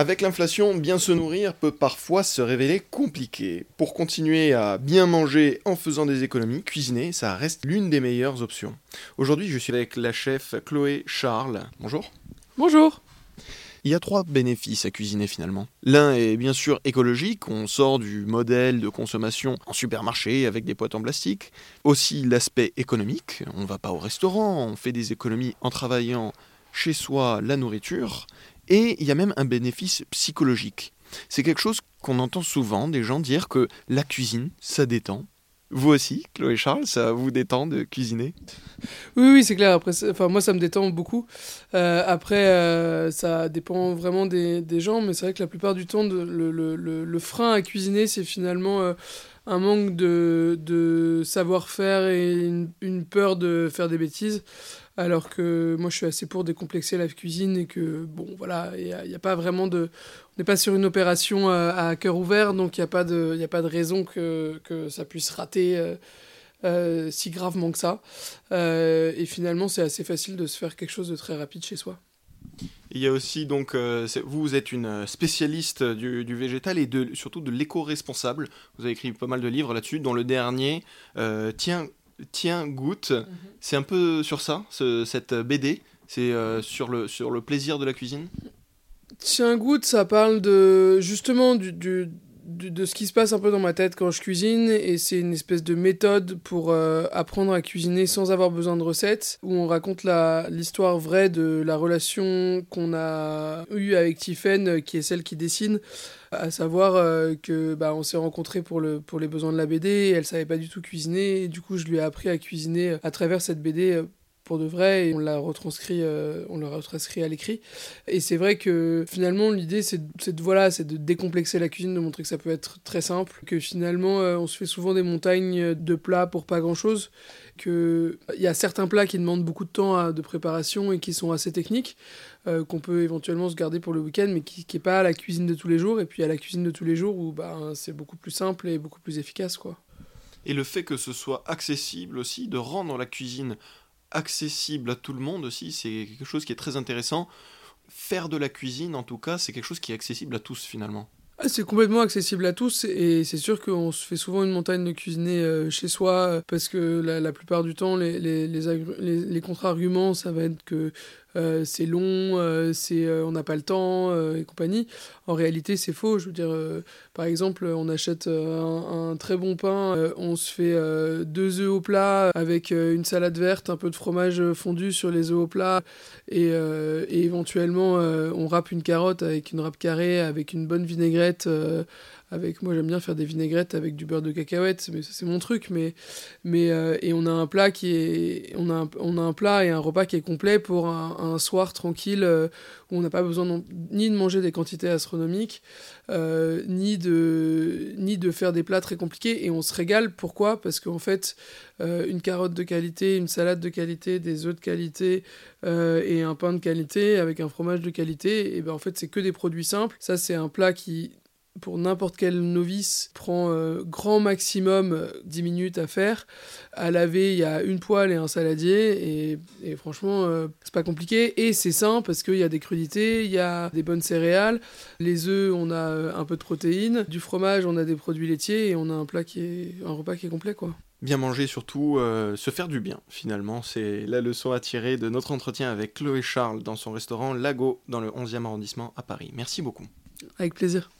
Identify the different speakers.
Speaker 1: Avec l'inflation, bien se nourrir peut parfois se révéler compliqué. Pour continuer à bien manger en faisant des économies, cuisiner, ça reste l'une des meilleures options. Aujourd'hui, je suis avec la chef Chloé Charles. Bonjour.
Speaker 2: Bonjour.
Speaker 1: Il y a trois bénéfices à cuisiner finalement. L'un est bien sûr écologique, on sort du modèle de consommation en supermarché avec des potes en plastique. Aussi l'aspect économique, on va pas au restaurant, on fait des économies en travaillant chez soi la nourriture. Et il y a même un bénéfice psychologique. C'est quelque chose qu'on entend souvent des gens dire que la cuisine, ça détend. Vous aussi, Chloé Charles, ça vous détend de cuisiner?
Speaker 2: Oui, oui, c'est clair. Après, enfin, moi, ça me détend beaucoup. Euh, après, euh, ça dépend vraiment des, gens, mais c'est vrai que la plupart du temps, le, frein à cuisiner, c'est finalement euh, un manque de, savoir-faire et une, peur de faire des bêtises. Alors que moi, je suis assez pour décomplexer la cuisine et que, bon, voilà, il n'y a, pas vraiment de. On n'est pas sur une opération à, à cœur ouvert, donc il n'y a, pas de, a pas de raison que, que ça puisse rater. Euh, euh, si gravement que ça. Euh, et finalement, c'est assez facile de se faire quelque chose de très rapide chez soi.
Speaker 1: Il y a aussi donc, euh, vous, êtes une spécialiste du, végétal et de, surtout de l'éco-responsable. Vous avez écrit pas mal de livres là-dessus, dont le dernier, euh, Tiens, goûte. Mhm. C'est un peu sur ça, ce, cette BD. C'est euh, sur, le, sur le plaisir de la cuisine.
Speaker 2: Tiens, goûte, ça parle de justement du, du de, ce qui se passe un peu dans ma tête quand je cuisine et c'est une espèce de méthode pour euh, apprendre à cuisiner sans avoir besoin de recettes où on raconte l'histoire vraie de la relation qu'on a eue avec Tiffen euh, qui est celle qui dessine à savoir euh, que bah, on s'est rencontrés pour, le, pour les besoins de la BD et elle savait pas du tout cuisiner et du coup je lui ai appris à cuisiner à travers cette BD pour de vrai et on l'a retranscrit, euh, on l'a retranscrit à l'écrit. Et c'est vrai que finalement l'idée c'est de, voilà, c'est de décomplexer la cuisine, de montrer que ça peut être très simple, que finalement euh, on se fait souvent des montagnes de plats pour pas grand chose, que il y a certains plats qui demandent beaucoup de temps de préparation et qui sont assez techniques. Euh, qu'on peut éventuellement se garder pour le week-end, mais qui n'est pas la cuisine de tous les jours. Et puis à la cuisine de tous les jours où bah, c'est beaucoup plus simple et beaucoup plus efficace. quoi.
Speaker 1: Et le fait que ce soit accessible aussi, de rendre la cuisine accessible à tout le monde aussi, c'est quelque chose qui est très intéressant. Faire de la cuisine, en tout cas, c'est quelque chose qui est accessible à tous finalement.
Speaker 2: Ah, c'est complètement accessible à tous et c'est sûr qu'on se fait souvent une montagne de cuisiner euh, chez soi euh, parce que la, plupart du temps, les, les, les, les contre-arguments, ça va être que euh, c'est long, euh, c'est euh, on n'a pas le temps et compagnie. En réalité, c'est faux. Je veux dire, par exemple, on achète un, très bon pain, on se fait deux œufs au plat avec une salade verte, un peu de fromage fondu sur les œufs au plat et, éventuellement on râpe une carotte avec une râpe carrée, avec une bonne vinaigrette avec moi j'aime bien faire des vinaigrettes avec du beurre de cacahuète mais c'est mon truc mais mais et on a un plat qui est on a on a un plat et un repas qui est complet pour un, un soir tranquille euh, où on n'a pas besoin ni de manger des quantités astronomiques euh, ni de ni de faire des plats très compliqués. Et on se régale. Pourquoi? Parce qu'en fait une carotte de qualité une salade de qualité des œufs de qualité et un pain de qualité avec un fromage de qualité et ben en fait c'est que des produits simples. Ça c'est un plat qui pour n'importe quel novice, prend euh, grand maximum 10 euh, minutes à faire. À laver, il y a une poêle et un saladier, et, franchement, euh, c'est pas compliqué. Et c'est sain parce qu'il y a des crudités, il y a des bonnes céréales. Les œufs, on a un peu de protéines. Du fromage, on a des produits laitiers, et on a un plat qui est un repas qui est complet, quoi.
Speaker 1: Bien manger, surtout se faire du bien, finalement. C'est la leçon à tirer de notre entretien avec Chloé Charles dans son restaurant Lago, dans le 11e arrondissement à Paris. Merci beaucoup.
Speaker 2: Avec plaisir.